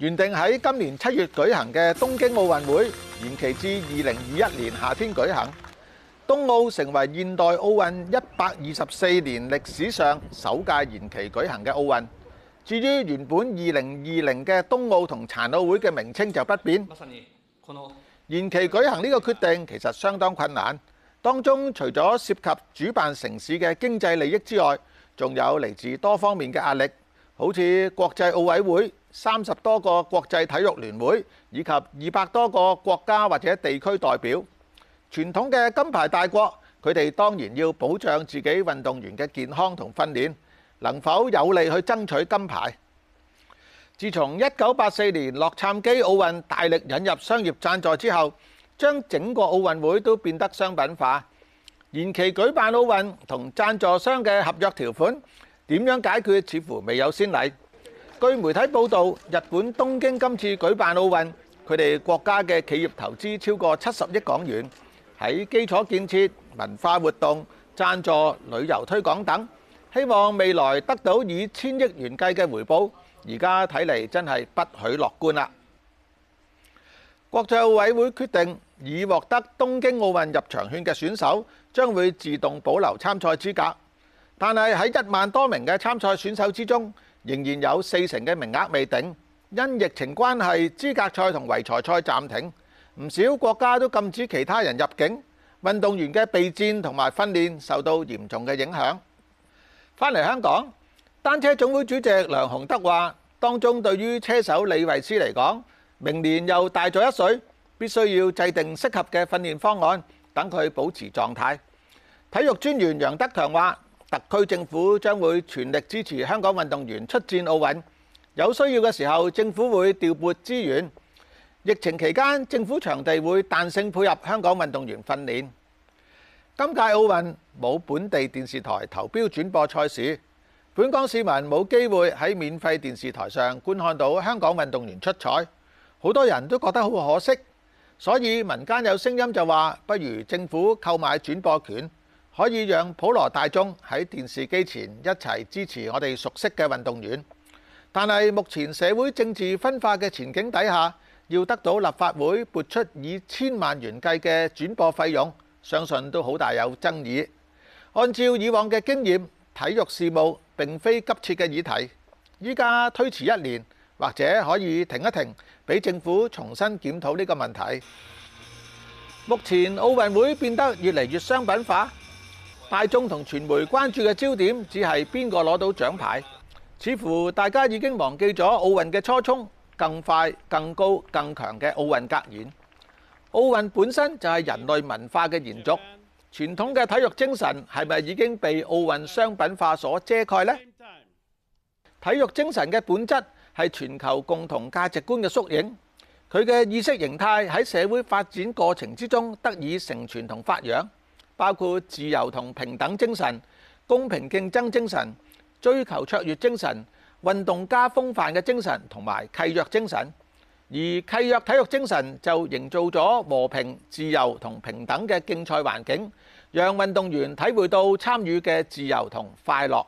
原定喺今年七月举行嘅东京奥运会延期至二零二一年夏天举行，東奥成为现代奥运一百二十四年历史上首届延期举行嘅奥运。至于原本二零二零嘅冬奥同残奥会嘅名称就不变。延期举行呢个决定其实相当困难，当中除咗涉及主办城市嘅经济利益之外，仲有嚟自多方面嘅压力，好似国际奥委会。三十多個國際體育聯會以及二百多個國家或者地區代表，傳統嘅金牌大國，佢哋當然要保障自己運動員嘅健康同訓練，能否有利去爭取金牌？自從一九八四年洛杉磯奧運大力引入商業贊助之後，將整個奧運會都變得商品化，延期舉辦奧運同贊助商嘅合約條款點樣解決？似乎未有先例。據媒體報道，日本東京今次舉辦奧運，佢哋國家嘅企業投資超過七十億港元，喺基礎建設、文化活動、贊助、旅遊推廣等，希望未來得到以千億元計嘅回報。而家睇嚟真係不許樂觀啦！國際奧委會決定，已獲得東京奧運入場券嘅選手將會自動保留參賽資格，但係喺一萬多名嘅參賽選手之中。仍然有四成嘅名額未定，因疫情關係，資格賽同圍財賽暫停，唔少國家都禁止其他人入境，運動員嘅備戰同埋訓練受到嚴重嘅影響。返嚟香港，單車總會主席梁洪德話：，當中對於車手李維斯嚟講，明年又大咗一歲，必須要制定適合嘅訓練方案，等佢保持狀態。體育專員楊德強話。特区政府將會全力支持香港運動員出戰奧運，有需要嘅時候，政府會調撥資源。疫情期間，政府場地會彈性配合香港運動員訓練。今屆奧運冇本地電視台投標轉播賽事，本港市民冇機會喺免費電視台上觀看到香港運動員出彩，好多人都覺得好可惜。所以民間有聲音就話，不如政府購買轉播權。可以让普罗大众喺电视机前一齐支持我哋熟悉嘅运动员，但系目前社会政治分化嘅前景底下，要得到立法会拨出以千万元计嘅转播费用，相信都好大有争议。按照以往嘅经验，体育事务并非急切嘅议题，依家推迟一年或者可以停一停，俾政府重新检讨呢个问题。目前奥运会变得越嚟越商品化。大眾同傳媒關注嘅焦點只係邊個攞到獎牌，似乎大家已經忘記咗奧運嘅初衷——更快、更高、更強嘅奧運格言。奧運本身就係人類文化嘅延續，傳統嘅體育精神係咪已經被奧運商品化所遮蓋呢？體育精神嘅本質係全球共同價值觀嘅縮影，佢嘅意識形態喺社會發展過程之中得以承傳同發揚。包括自由同平等精神、公平競爭精神、追求卓越精神、運動家風範嘅精神同埋契約精神，而契約體育精神就營造咗和平、自由同平等嘅競賽環境，讓運動員體會到參與嘅自由同快樂。